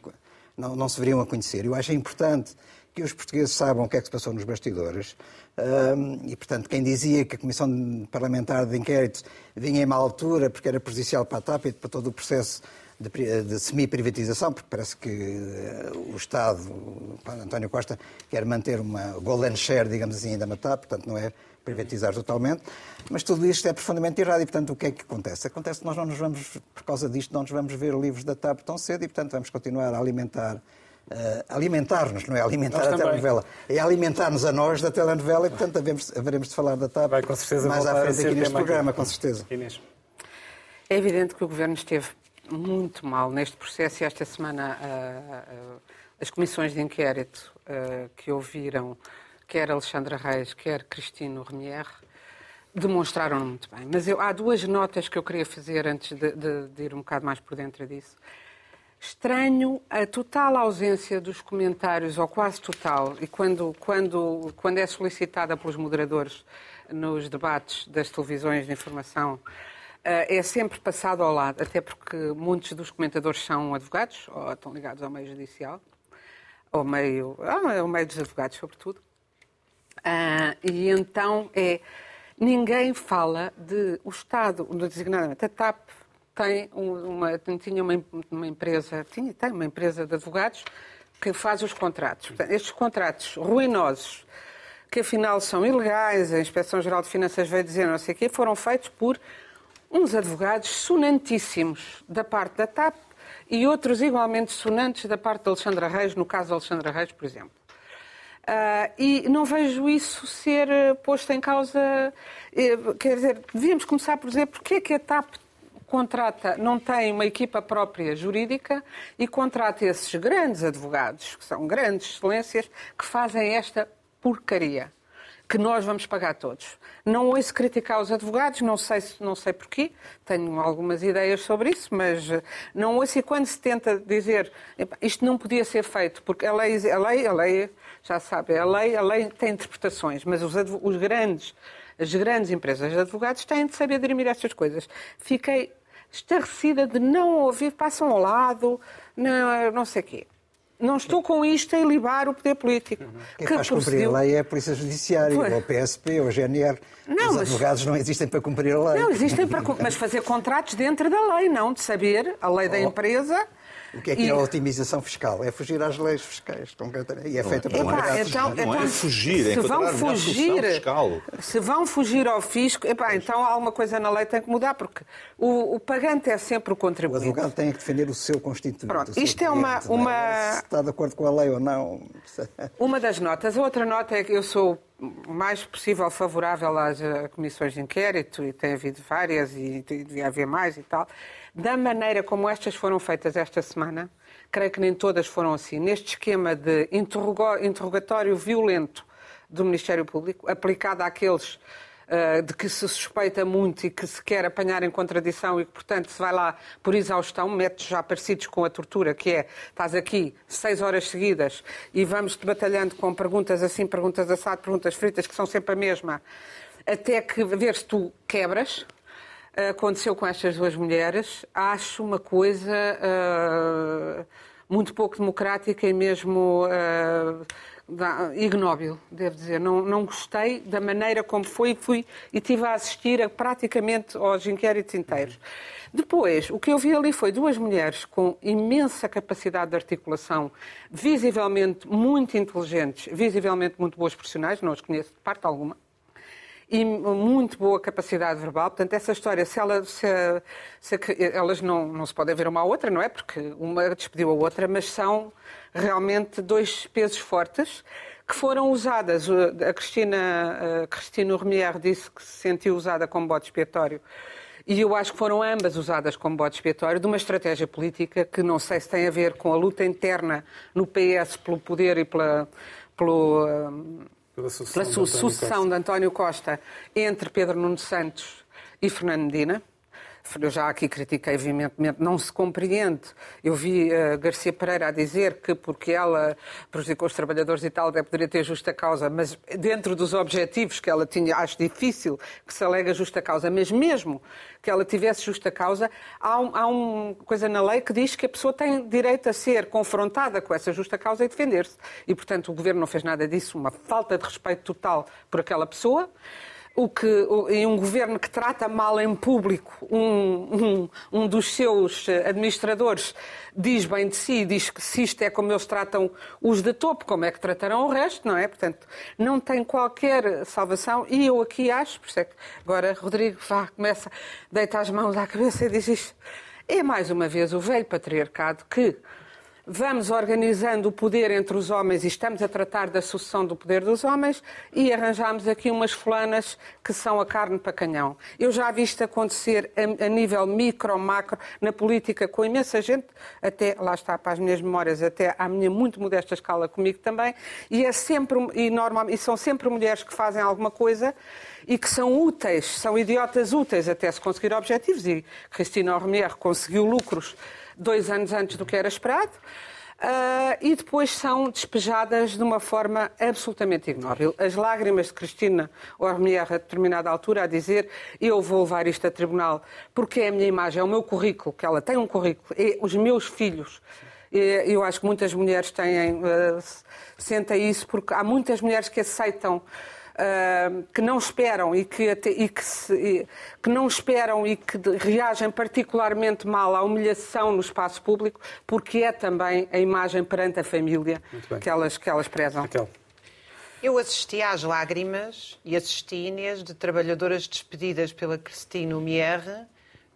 S3: não, não se veriam a conhecer. Eu acho importante que os portugueses saibam o que é que se passou nos bastidores. Um, e, portanto, quem dizia que a Comissão Parlamentar de Inquérito vinha em má altura porque era prejudicial para a TAP e para todo o processo de, de semi-privatização, porque parece que uh, o Estado, António Costa, quer manter uma golden share, digamos assim, da TAP, portanto não é privatizar totalmente, mas tudo isto é profundamente errado e, portanto, o que é que acontece? Acontece que nós não nos vamos, por causa disto, não nos vamos ver livros da TAP tão cedo e, portanto, vamos continuar a alimentar uh, alimentar-nos, não é alimentar nós a também. telenovela, é alimentar-nos a nós da telenovela e, portanto, havemos, haveremos de falar da TAP
S1: Vai, com certeza,
S3: mais à frente aqui neste programa, aqui. com certeza.
S1: Inês.
S2: É evidente que o Governo esteve muito mal neste processo e esta semana uh, uh, as comissões de inquérito que ouviram quer Alexandra Reis, quer Cristino Remier, demonstraram muito bem. Mas eu, há duas notas que eu queria fazer antes de, de, de, ir um bocado mais por dentro disso. Estranho a total ausência dos comentários, ou quase total, e quando, quando, quando é solicitada pelos moderadores nos debates das televisões de informação, eh, é sempre passado ao lado, até porque muitos dos comentadores são advogados, ou estão ligados ao meio judicial, ao meio, ao meio dos advogados, sobretudo. Uh, e então é ninguém fala de o Estado, designadamente a TAP, tem uma, tinha uma, uma, empresa, tinha, tem uma empresa de advogados que faz os contratos. Portanto, estes contratos ruinosos, que afinal são ilegais, a Inspeção-Geral de Finanças veio dizer não sei o quê, foram feitos por uns advogados sonantíssimos da parte da TAP e outros igualmente sonantes da parte de Alexandra Reis, no caso de Alexandra Reis, por exemplo. Uh, e não vejo isso ser uh, posto em causa. Uh, quer dizer, devíamos começar por dizer porque é que a TAP contrata, não tem uma equipa própria jurídica e contrata esses grandes advogados, que são grandes excelências, que fazem esta porcaria que nós vamos pagar todos. Não ouço criticar os advogados, não sei, não sei porquê, tenho algumas ideias sobre isso, mas eh, não ouço e quando se tenta dizer isto não podia ser feito, porque a lei, a lei, a lei já sabe, a lei, a lei tem interpretações, mas os, os grandes, as grandes empresas de advogados têm de saber dirimir estas coisas. Fiquei estarrecida de não ouvir, passam ao lado, não, não sei o quê. Não estou com isto a ilibar o poder político.
S3: Quem que faz procediu... cumprir a lei é a Polícia Judiciária, ou o PSP, ou o GNR. Não, Os mas... advogados não existem para cumprir a lei.
S2: Não, existem para mas fazer contratos dentro da lei, não de saber a lei oh. da empresa
S3: o que é que e... é a otimização fiscal? É fugir às leis fiscais, concretamente. E é feita por epá,
S5: então, não então, é fugir, é se vão fugir,
S2: se vão fugir ao fisco, epá, então alguma coisa na lei tem que mudar, porque o, o pagante é sempre o contribuinte.
S3: O advogado tem que defender o seu constituinte.
S2: Pronto, isto é uma,
S3: cliente,
S2: uma...
S3: É? Se está de acordo com a lei ou não. [laughs]
S2: Uma das notas. A outra nota é que eu sou o mais possível favorável às comissões de inquérito, e tem havido várias, e devia haver mais e tal. Da maneira como estas foram feitas esta semana, creio que nem todas foram assim, neste esquema de interrogatório violento do Ministério Público, aplicado àqueles uh, de que se suspeita muito e que se quer apanhar em contradição e que, portanto, se vai lá por exaustão, métodos já parecidos com a tortura, que é, estás aqui seis horas seguidas e vamos-te batalhando com perguntas assim, perguntas assado, perguntas fritas, que são sempre a mesma, até que ver se tu quebras, aconteceu com estas duas mulheres, acho uma coisa uh, muito pouco democrática e mesmo uh, ignóbil, devo dizer. Não, não gostei da maneira como foi fui, e tive a assistir a, praticamente aos inquéritos inteiros. Depois, o que eu vi ali foi duas mulheres com imensa capacidade de articulação, visivelmente muito inteligentes, visivelmente muito boas profissionais, não as conheço de parte alguma, e muito boa capacidade verbal. Portanto, essa história, se, ela, se, se elas não, não se podem ver uma à outra, não é? Porque uma despediu a outra, mas são realmente dois pesos fortes que foram usadas. A Cristina, a Cristina Remier disse que se sentiu usada como bode expiatório. E eu acho que foram ambas usadas como bode expiatório de uma estratégia política que não sei se tem a ver com a luta interna no PS pelo poder e pela, pelo, pela sucessão, pela sucessão de António Costa entre Pedro Nuno Santos e Fernando Medina. Eu já aqui critiquei veementemente, não se compreende. Eu vi uh, Garcia Pereira a dizer que porque ela prejudicou os trabalhadores e tal, deve poderia ter justa causa, mas dentro dos objetivos que ela tinha, acho difícil que se alega justa causa, mas mesmo que ela tivesse justa causa, há, um, há uma coisa na lei que diz que a pessoa tem direito a ser confrontada com essa justa causa e defender-se. E, portanto, o Governo não fez nada disso, uma falta de respeito total por aquela pessoa o que, em um governo que trata mal em público um, um, um, dos seus administradores diz bem de si, diz que se isto é como eles tratam os de topo, como é que tratarão o resto, não é? Portanto, não tem qualquer salvação e eu aqui acho, por isso é que agora Rodrigo vá, começa, deita as mãos à cabeça e diz isto. É mais uma vez o velho patriarcado que vamos organizando o poder entre os homens e estamos a tratar da sucessão do poder dos homens e arranjamos aqui umas fulanas que são a carne para canhão. Eu já vi isto acontecer a, a nível micro, macro, na política, com imensa gente, até, lá está, para as minhas memórias, até à minha muito modesta escala comigo também, e, é sempre, e, normal, e são sempre mulheres que fazem alguma coisa e que são úteis, são idiotas úteis até se conseguir objetivos, e Cristina Romier conseguiu lucros dois anos antes do que era esperado. Uh, e depois são despejadas de uma forma absolutamente ignóbil. As lágrimas de Cristina Ormier, a determinada altura, a dizer eu vou levar isto a tribunal porque é a minha imagem, é o meu currículo, que ela tem um currículo, é os meus filhos. Eu acho que muitas mulheres têm, uh, sentem isso, porque há muitas mulheres que aceitam uh, que não esperam e que, e que, se, e, que não esperam e que reagem particularmente mal à humilhação no espaço público, porque é também a imagem perante a família que elas, que elas prezam. Raquel.
S4: Eu assisti às lágrimas e assisti, Inês, de trabalhadoras despedidas pela Cristina Mierre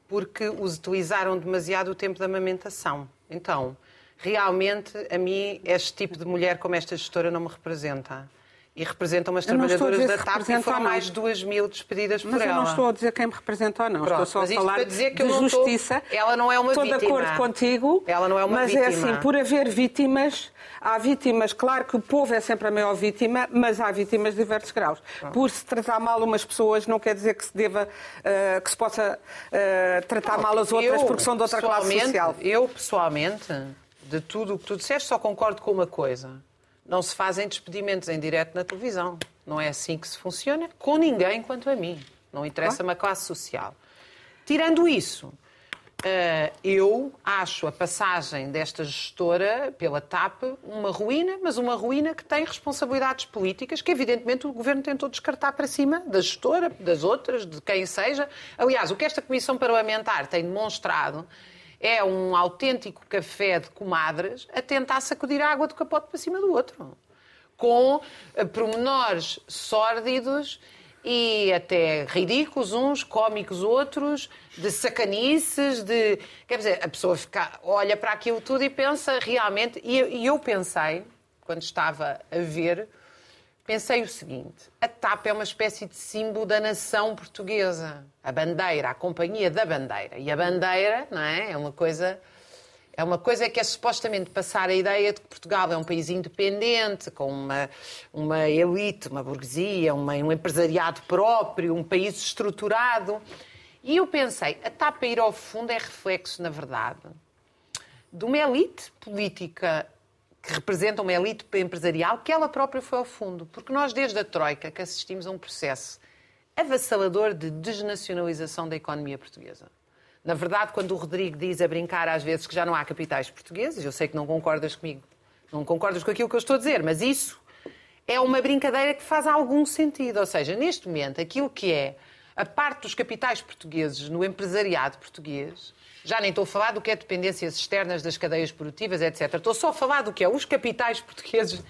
S4: porque os utilizaram demasiado o tempo da amamentação. Então, realmente, a mim, este tipo de mulher como esta gestora não me representa e representam as trabalhadoras da TAP e foram mais de 2 mil despedidas
S2: mas
S4: por
S2: ela.
S4: Mas
S2: eu não estou a dizer quem me representa ou não.
S4: Pronto,
S2: estou só a falar
S4: dizer que
S2: de justiça.
S4: Estou... Ela não é uma
S2: estou
S4: vítima.
S2: Estou de acordo contigo.
S4: Ela não é uma
S2: mas
S4: vítima.
S2: Mas é assim, por haver vítimas, há vítimas, claro que o povo é sempre a maior vítima, mas há vítimas de diversos graus. Pronto. Por se tratar mal umas pessoas não quer dizer que se deva, uh, que se possa uh, tratar mal as outras eu, porque são de outra classe social.
S4: Eu, pessoalmente, de tudo o que tu disseste, só concordo com uma coisa. Não se fazem despedimentos em direto na televisão. Não é assim que se funciona com ninguém quanto a mim. Não interessa-me a classe social. Tirando isso, eh, eu acho a passagem desta gestora pela TAP uma ruína, mas uma ruína que tem responsabilidades políticas que, evidentemente, o governo tentou descartar para cima da gestora, das outras, de quem seja. Aliás, o que esta comissão parlamentar tem demonstrado é um autêntico café de comadres a tentar sacudir a água do capote para cima do outro. Com eh, pormenores sórdidos e até ridículos uns, cómicos outros, de sacanices, de... Quer dizer, a pessoa fica, olha para aquilo tudo e pensa realmente... E eu pensei, quando estava a ver, pensei o seguinte, a TAP é uma espécie de símbolo da nação portuguesa. A bandeira, a companhia da bandeira. E a bandeira, não é? É uma coisa é uma coisa que é supostamente passar a ideia de que Portugal é um país independente, com uma, uma elite, uma burguesia, uma, um empresariado próprio, um país estruturado. E eu pensei, a TAP ir ao fundo é reflexo, na verdade, de uma elite política que representa uma elite empresarial que ela própria foi ao fundo. Porque nós, desde a Troika, que assistimos a um processo avassalador de desnacionalização da economia portuguesa. Na verdade, quando o Rodrigo diz a brincar às vezes que já não há capitais portugueses, eu sei que não concordas comigo, não concordas com aquilo que eu estou a dizer, mas isso é uma brincadeira que faz algum sentido. Ou seja, neste momento, aquilo que é a parte dos capitais portugueses no empresariado português, já nem estou a falar do que é dependências externas das cadeias produtivas, etc. Estou só a falar do que é os capitais portugueses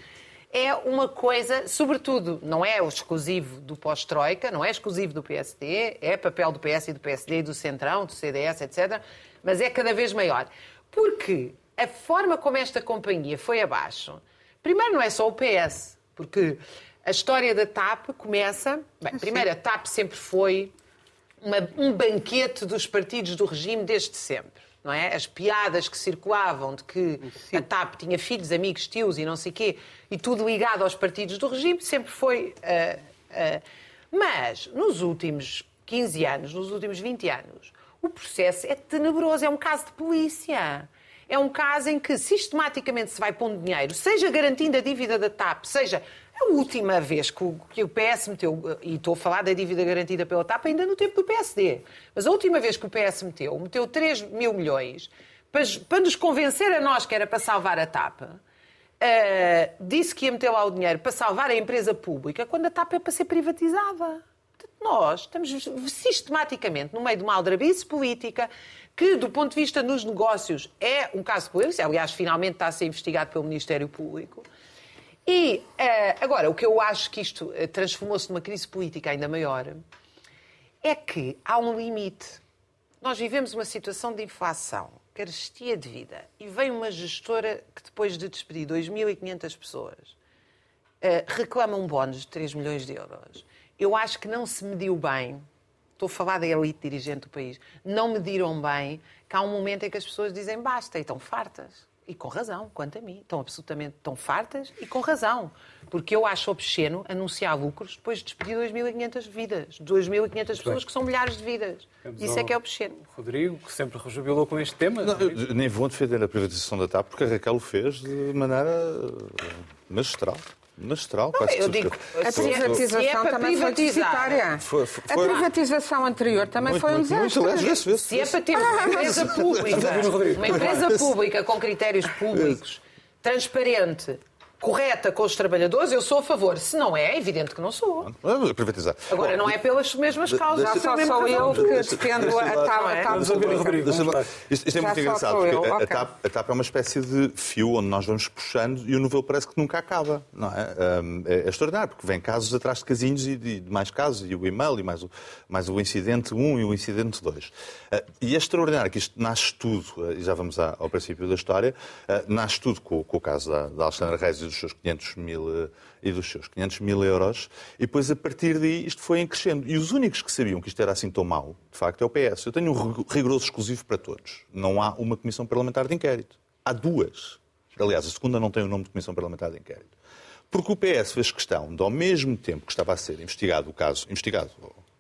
S4: é uma coisa, sobretudo, não é o exclusivo do pós-Troika, não é exclusivo do PSD, é papel do PS e do PSD e do Centrão, do CDS, etc., mas é cada vez maior. Porque a forma como esta companhia foi abaixo, primeiro não é só o PS, porque a história da TAP começa. Bem, primeiro, a TAP sempre foi uma, um banquete dos partidos do regime desde sempre não é? As piadas que circulavam de que Sim. a TAP tinha filhos, amigos, tios e não sei quê, e tudo ligado aos partidos do regime, sempre foi. Uh, uh, mas, nos últimos 15 anos, nos últimos 20 anos, o processo é tenebroso, é um caso de polícia. É um caso em que sistematicamente se vai pondo dinheiro, seja garantindo a dívida da TAP, seja a última vez que o, que o PS meteu, e estou a falar da dívida garantida pela TAP ainda no tempo do PSD, mas a última vez que o PS meteu, meteu 3 mil milhões para, para nos convencer a nós que era para salvar a TAP. Uh, disse que ia meter lá o dinheiro para salvar a empresa pública quando a TAP é para ser privatizada. Nós estamos sistematicamente no meio de uma aldrabice política que, do ponto de vista nos negócios, é um caso político. Aliás, finalmente está a ser investigado pelo Ministério Público. E uh, agora, o que eu acho que isto uh, transformou-se numa crise política ainda maior é que há um limite. Nós vivemos uma situação de inflação carestia de vida, e vem uma gestora que depois de despedir 2.500 pessoas eh, reclama um bónus de 3 milhões de euros, eu acho que não se mediu bem, estou a falar da elite dirigente do país, não mediram bem que há um momento em que as pessoas dizem basta e estão fartas. E com razão, quanto a mim. Estão absolutamente estão fartas e com razão. Porque eu acho obsceno anunciar lucros depois de despedir 2.500 vidas. 2.500 pessoas que são milhares de vidas.
S1: Vamos
S4: Isso é que é obsceno.
S1: Rodrigo, que sempre rejubilou com este tema.
S5: Não, eu nem vou defender a privatização da TAP porque a Raquel o fez de maneira magistral. Magistral, quase
S4: eu digo,
S2: A privatização
S4: se é
S2: também foi deficitária. A privatização anterior também
S5: Muito,
S2: foi um
S5: muito, muito.
S2: desastre.
S4: Se é para ter uma empresa [laughs] pública, uma empresa pública com critérios públicos, transparente, correta com os trabalhadores, eu sou a favor. Se não é, é evidente que não sou.
S5: Vamos privatizar.
S4: Agora,
S5: Bom,
S4: não é pelas mesmas causas.
S2: Só sou eu que defendo a TAP.
S4: É?
S5: Isto, é muito engraçado, porque a. TAP, a TAP é uma espécie de fio onde nós vamos puxando e o novelo parece que nunca acaba. Não é? Um, é, é extraordinário, porque vem casos atrás de casinhos e de, de mais casos, e o e-mail, e mais o, mais o incidente 1 e o incidente 2. Uh, e é extraordinário que isto nasce tudo, uh, e já vamos ao princípio da história, uh, nasce tudo com, com o caso da, da Alexandra Reis e dos seus 500 mil, uh, e dos seus 500 mil euros, e depois a partir daí isto foi em crescendo. E os únicos que sabiam que isto era assim tão mau, de facto, é o PS. Eu tenho um rig- rigoroso exclusivo para todos. Não há uma comissão parlamentar de inquérito. Há duas. Aliás, a segunda não tem o nome de comissão parlamentar de inquérito. Porque o PS fez questão de, ao mesmo tempo que estava a ser investigado o caso, investigado,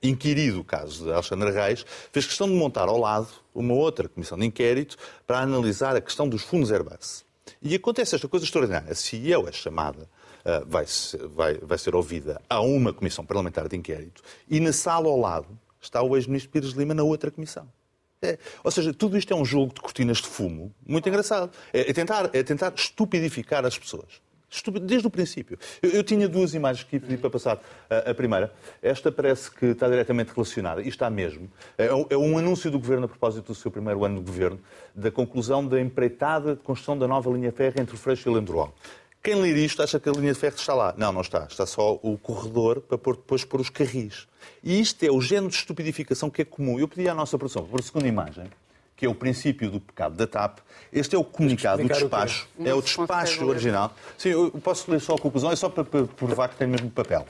S5: inquirido o caso de Alexandre Reis, fez questão de montar ao lado uma outra comissão de inquérito para analisar a questão dos fundos Airbus. E acontece esta coisa extraordinária. A CEO é chamada, ah, vai, ser, vai, vai ser ouvida a uma comissão parlamentar de inquérito e na sala ao lado está o ex-ministro Pires Lima na outra comissão. É, ou seja, tudo isto é um jogo de cortinas de fumo muito engraçado. É, é tentar, é tentar estupidificar as pessoas. Desde o princípio. Eu, eu tinha duas imagens que pedi para passar. A, a primeira, esta parece que está diretamente relacionada, e está mesmo. É, é um anúncio do Governo a propósito do seu primeiro ano de Governo, da conclusão da empreitada de construção da nova linha férrea entre Freixo e o Lendroal. Quem ler isto acha que a linha de ferro está lá. Não, não está. Está só o corredor para pôr, depois pôr os carris. E isto é o género de estupidificação que é comum. Eu pedi à nossa produção, a segunda imagem, que é o princípio do pecado da TAP. Este é o comunicado, o
S1: explicar o
S5: despacho.
S2: Não
S5: É o despacho original. Sim, eu posso ler só a conclusão, é só para, provar que tem mesmo papel.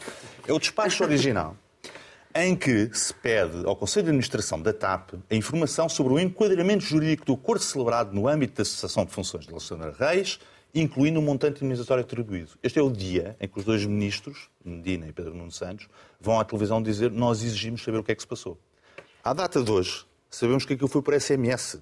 S5: É o despacho original [laughs] em que se pede ao Conselho de Administração da TAP a informação sobre o enquadramento jurídico do acordo celebrado no âmbito da cessação de funções de Alexandre Reis, incluindo o montante indemnizatório atribuído. Este é o dia em que os dois ministros, Medina e Pedro Nuno Santos, vão à televisão dizer nós exigimos saber o que é que se passou. À data de hoje, sabemos que aquilo foi por SMS.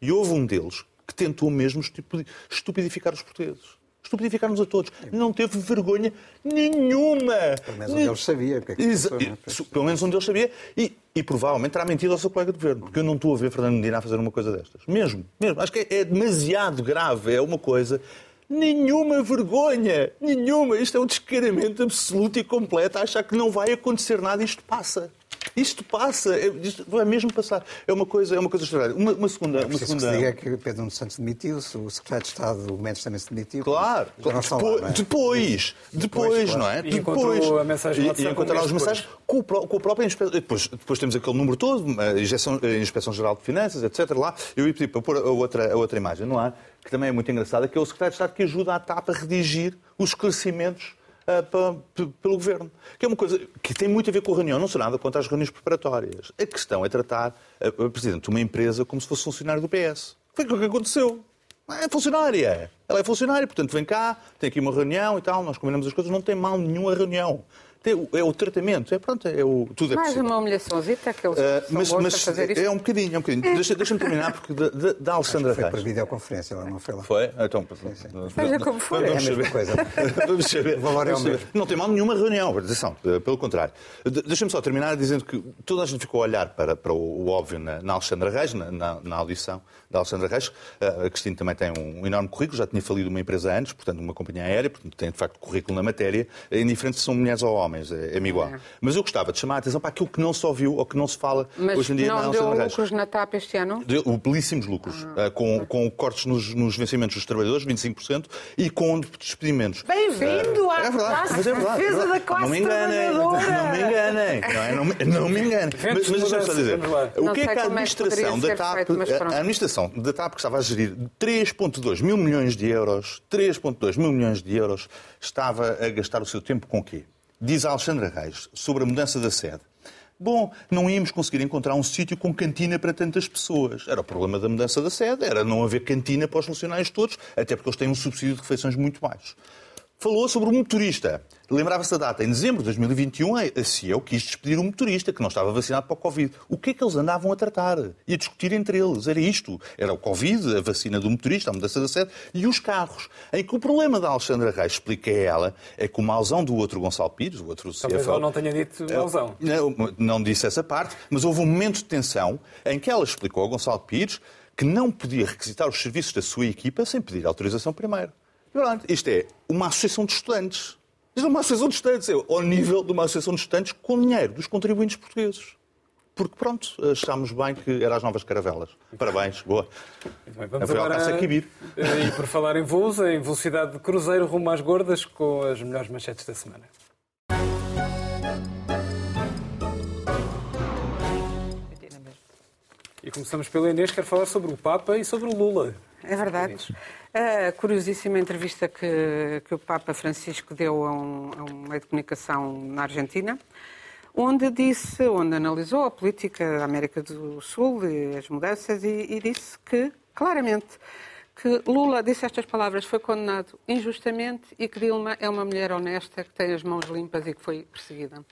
S5: E houve um deles que tentou mesmo estupidi- estupidificar os portugueses. Estupidificar-nos a todos. Não teve vergonha nenhuma.
S3: Pelo menos um deles sabia que é que
S5: Exa-
S3: passou, é?
S5: Isso, Pelo menos um deles sabia. E, e provavelmente terá mentido ao seu colega de governo. Porque eu não estou a ver Fernando Medina a fazer uma coisa destas. Mesmo. mesmo. Acho que é, é demasiado grave. É uma coisa. Nenhuma vergonha. Nenhuma. Isto é um descaramento absoluto e completo. Achar que não vai acontecer nada. Isto passa. Isto passa. É- Isto vai mesmo passar. É uma coisa, é uma coisa extraordinária. Uma, uma segunda. Uma
S3: Preciso que se
S5: segunda...
S3: diga que Pedro Nuno Santos demitiu-se, o secretário de Estado, o Mendes também se demitiu.
S5: Claro,
S3: lá,
S5: depois,
S3: não é?
S5: depois, depois,
S3: claro.
S5: não é?
S1: E
S5: depois,
S1: a mensagem
S5: e,
S1: no WhatsApp
S5: e encontrar
S1: um
S5: as mensagens com o, com o próprio inspetor. Depois, depois temos aquele número todo, a Inspeção, a Inspeção Geral de Finanças, etc. Lá, eu ia pedir para pôr a outra, a outra imagem no ar, que também é muito engraçada, que é o secretário de Estado que ajuda a TAP a redigir os esclarecimentos pelo Governo. Que é uma coisa que tem muito a ver com a reunião, não sou nada contra as reuniões preparatórias. A questão é tratar a Presidente de uma empresa como se fosse funcionário do PS. Foi o que aconteceu. É funcionária. Ela é funcionária, portanto vem cá, tem aqui uma reunião e tal, nós combinamos as coisas, não tem mal nenhum a reunião. É o tratamento, é pronto, é o, tudo é
S2: Mais
S5: possível.
S2: uma humilhaçãozita que eles
S5: Ah,
S2: são
S5: mas mas
S2: a fazer isto.
S5: é um bocadinho, é um bocadinho. Deixa- Deixa-me terminar, porque da, da, da Alexandra
S3: Foi
S5: Reis.
S3: para videoconferência, ela não foi lá.
S5: Foi? Então,
S2: Seja como for,
S5: vamos
S3: é a mesma coisa. [laughs]
S5: vamos saber.
S3: O valor é o mesmo.
S5: Não tem mal nenhuma reunião, atenção, eh, pelo contrário. De- Deixa-me só terminar dizendo que toda a gente ficou a olhar para, para o, o óbvio na, na Alexandra Reis, na, na, na audição da Alexandra Reis. Eh, A Cristina também tem um, enorme currículo, já tinha falido uma empresa antes, portanto, uma companhia aérea, portanto, tem de facto currículo na matéria, é indiferente se são mulheres ou homens. Homens, é, é igual. É. Mas eu gostava de chamar a atenção para aquilo que não se ouviu ou que não se fala
S2: Mas
S5: hoje em dia
S2: não
S5: na
S2: deu lucros na TAP este ano?
S5: Deu belíssimos lucros, ah. uh, com, com cortes nos, nos, vencimentos dos trabalhadores, 25%, e com despedimentos.
S4: Bem-vindo uh, à é verdade, mas é verdade, defesa da classe
S5: Não me enganem, não me enganem. Não, é, não, me, não me enganem. Mas, mas deixa-me só dizer, o que é que a administração da TAP, a administração da TAP que estava a gerir 3.2 mil milhões de euros, 3.2 mil milhões de euros, estava a gastar o seu tempo com o quê? Diz Alexandra Reis sobre a mudança da sede. Bom, não íamos conseguir encontrar um sítio com cantina para tantas pessoas. Era o problema da mudança da sede, era não haver cantina para os funcionários todos, até porque eles têm um subsídio de refeições muito baixo falou sobre o motorista. Lembrava-se da data, em dezembro de 2021, a CEO quis despedir um motorista que não estava vacinado para o Covid. O que é que eles andavam a tratar e a discutir entre eles? Era isto. Era o Covid, a vacina do motorista, a mudança da sede e os carros. Em que o problema da Alexandra Reis, explica ela, é que o mauzão do outro Gonçalo Pires, o outro CFO...
S1: Talvez ela não tenha dito é, mauzão.
S5: Não, não disse essa parte, mas houve um momento de tensão em que ela explicou ao Gonçalo Pires que não podia requisitar os serviços da sua equipa sem pedir autorização primeiro. Isto é uma associação de estudantes. Isto é uma associação de estudantes, é ao nível de uma associação de estudantes com dinheiro dos contribuintes portugueses. Porque, pronto, achámos bem que eram as novas caravelas. Parabéns, boa.
S1: Bem, vamos agora a Kibir. Eh, e por falar em voos, em velocidade de cruzeiro rumo às gordas, com as melhores manchetes da semana. E começamos pela Inês, quer falar sobre o Papa e sobre o Lula.
S2: É verdade. A curiosíssima entrevista que, que o Papa Francisco deu a um, a um meio de comunicação na Argentina, onde disse, onde analisou a política da América do Sul e as mudanças e, e disse que, claramente, que Lula disse estas palavras, foi condenado injustamente e que Dilma é uma mulher honesta que tem as mãos limpas e que foi perseguida.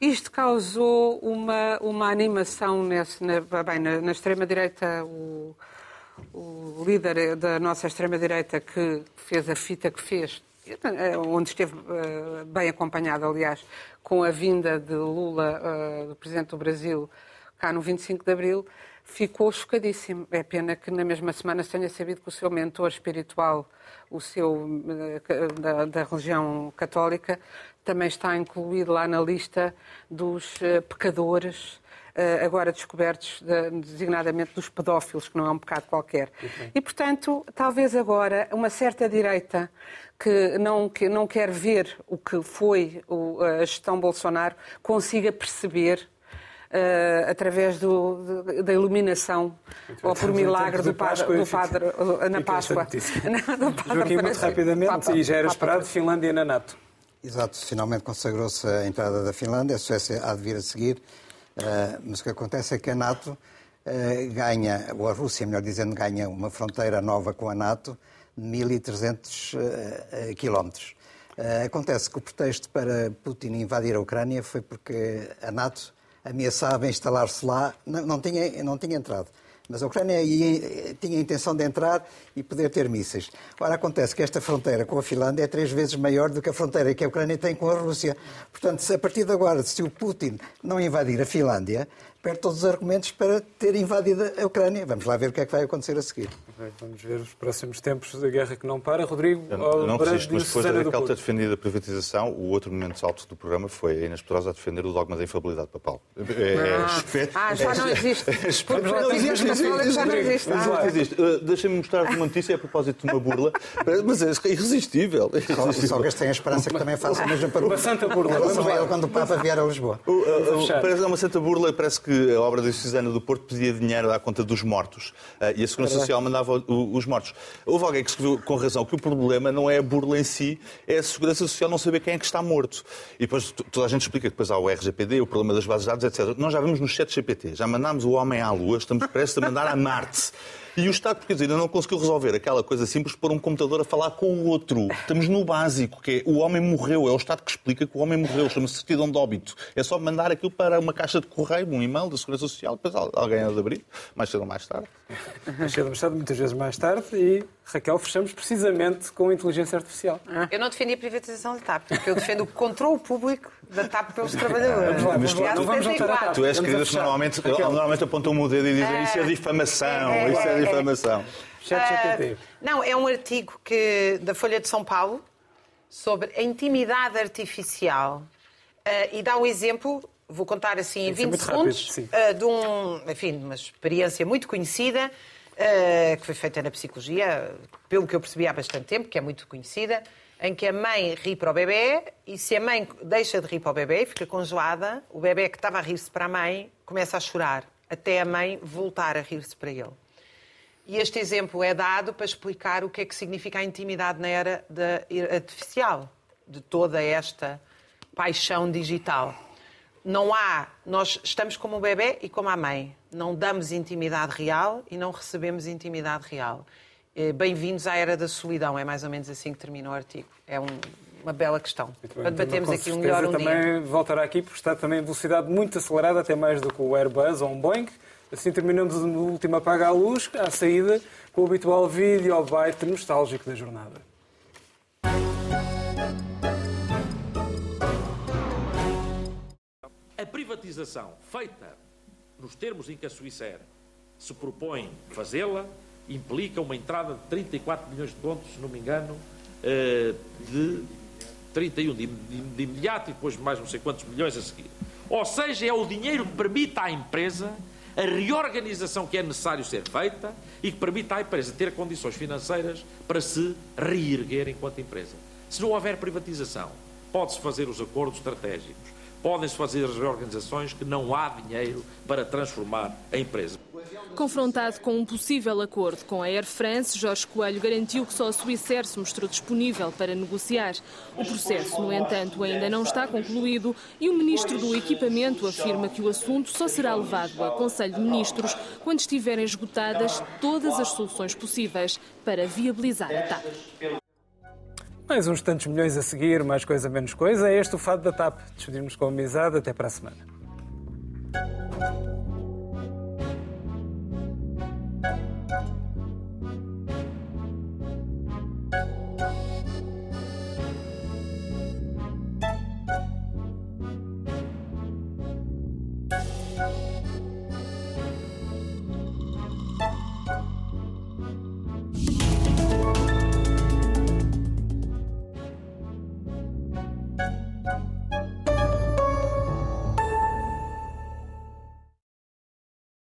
S2: Isto causou uma, uma animação nesse, na, bem, na, na extrema-direita, o, o líder da nossa extrema-direita que fez a fita que fez, onde esteve eh, bem acompanhado, aliás, com a vinda de Lula, eh, do Presidente do Brasil, cá no 25 de Abril, ficou chocadíssimo. É pena que na mesma semana se tenha sabido que o seu mentor espiritual, o seu eh, da, da religião católica, também está incluído lá na lista dos pecadores agora descobertos, designadamente dos pedófilos, que não é um pecado qualquer. E, portanto, talvez agora uma certa direita que não, que não quer ver o que foi a gestão Bolsonaro consiga perceber Uh, através do, da iluminação ou por milagre do padre, do padre na Páscoa. [laughs]
S1: do padre Joaquim, muito rapidamente, Papa, e já era esperado, Finlândia na NATO.
S3: Exato, finalmente consagrou-se a entrada da Finlândia, a Suécia há de vir a seguir. Uh, mas o que acontece é que a NATO uh, ganha, ou a Rússia, melhor dizendo, ganha uma fronteira nova com a NATO de 1.300 uh, quilómetros. acontece que o pretexto para Putin invadir a Ucrânia foi porque a NATO ameaçava instalar-se lá, não, não, tinha, não tinha entrado. Mas a Ucrânia ia, tinha a intenção de entrar e poder ter mísseis. Ora, acontece que esta fronteira com a Finlândia é três vezes maior do que a fronteira que a Ucrânia tem com a Rússia. Portanto, se a partir de agora, se o Putin não invadir a Finlândia, perde todos os argumentos para ter invadido a Ucrânia. Vamos lá ver o que é que vai acontecer a seguir.
S1: Vamos ver os próximos tempos da guerra que não para. Rodrigo,
S5: eu, não resisto, mas depois da Raquel ter defendido a privatização, o outro momento salto do programa foi a Inês Pedrosa a defender o dogma da infalibilidade papal.
S2: É, é, ah, já não existe. Por não existe, já não existe.
S5: Ah. existe. Uh, Deixa-me mostrar uma notícia a propósito de uma burla, mas é irresistível. É
S3: irresistível. Só que têm a esperança que também faça a mesma para
S1: Uma santa burla.
S3: Quando o Papa vier a Lisboa.
S5: Parece uma santa burla, parece que a obra de Susana do Porto pedia dinheiro à conta dos mortos uh, e a Segurança Social mandava os mortos. Houve alguém que escreveu com razão que o problema não é a burla em si, é a Segurança Social não saber quem é que está morto. E depois toda a gente explica que depois há o RGPD, o problema das bases de dados, etc. Nós já vimos no chat GPT, já mandámos o homem à Lua, estamos prestes a mandar a Marte. E o Estado português ainda não conseguiu resolver aquela coisa simples de pôr um computador a falar com o outro. Estamos no básico, que é o homem morreu. É o Estado que explica que o homem morreu. Chama-se certidão de óbito. É só mandar aquilo para uma caixa de correio, um e-mail da Segurança Social, depois alguém há de abrir, mais cedo ou mais tarde.
S1: Mais cedo ou mais tarde, muitas vezes mais tarde, e Raquel, fechamos precisamente com a inteligência artificial.
S4: Eu não defendi a privatização da TAP, porque eu defendo o controle público da TAP pelos trabalhadores.
S1: Vamos lá, não vamos voltar a TAP.
S5: Tu és querida que normalmente, normalmente apontam o dedo e dizem isso é difamação, é, é, isso é difamação.
S4: Uh, não, é um artigo que, da Folha de São Paulo sobre a intimidade artificial. E dá um exemplo, vou contar assim em 20 segundos, rápido, de um, enfim, uma experiência muito conhecida, que foi feita na psicologia, pelo que eu percebi há bastante tempo, que é muito conhecida, em que a mãe ri para o bebê e se a mãe deixa de rir para o bebê e fica congelada, o bebê que estava a rir-se para a mãe começa a chorar, até a mãe voltar a rir-se para ele. E este exemplo é dado para explicar o que é que significa a intimidade na era artificial, de toda esta paixão digital. Não há, nós estamos como o bebê e como a mãe. Não damos intimidade real e não recebemos intimidade real. Eh, bem-vindos à era da solidão, é mais ou menos assim que termina o artigo. É um, uma bela questão. Para debatermos aqui um melhor um
S1: também dia. voltará aqui, porque está também em velocidade muito acelerada, até mais do que o Airbus ou um Boeing. Assim terminamos o último Apaga a Luz, à saída, com o habitual vídeo ao byte nostálgico da jornada.
S6: Privatização feita nos termos em que a Suíça se propõe fazê-la implica uma entrada de 34 milhões de pontos, se não me engano, eh, de 31 de, imediato e depois mais não sei quantos milhões a seguir. Ou seja, é o dinheiro que permite à empresa a reorganização que é necessário ser feita e que permite à empresa ter condições financeiras para se reerguer enquanto empresa. Se não houver privatização, pode-se fazer os acordos estratégicos, podem-se fazer as reorganizações que não há dinheiro para transformar a empresa.
S7: Confrontado com um possível acordo com a Air France, Jorge Coelho garantiu que só a Swissair se mostrou disponível para negociar. O processo, no entanto, ainda não está concluído e o ministro do Equipamento afirma que o assunto só será levado a Conselho de Ministros quando estiverem esgotadas todas as soluções possíveis para viabilizar a TAP
S1: mais uns tantos milhões a seguir, mais coisa, menos coisa. É este o fado da TAP. Despedimos com amizade. Até para a semana.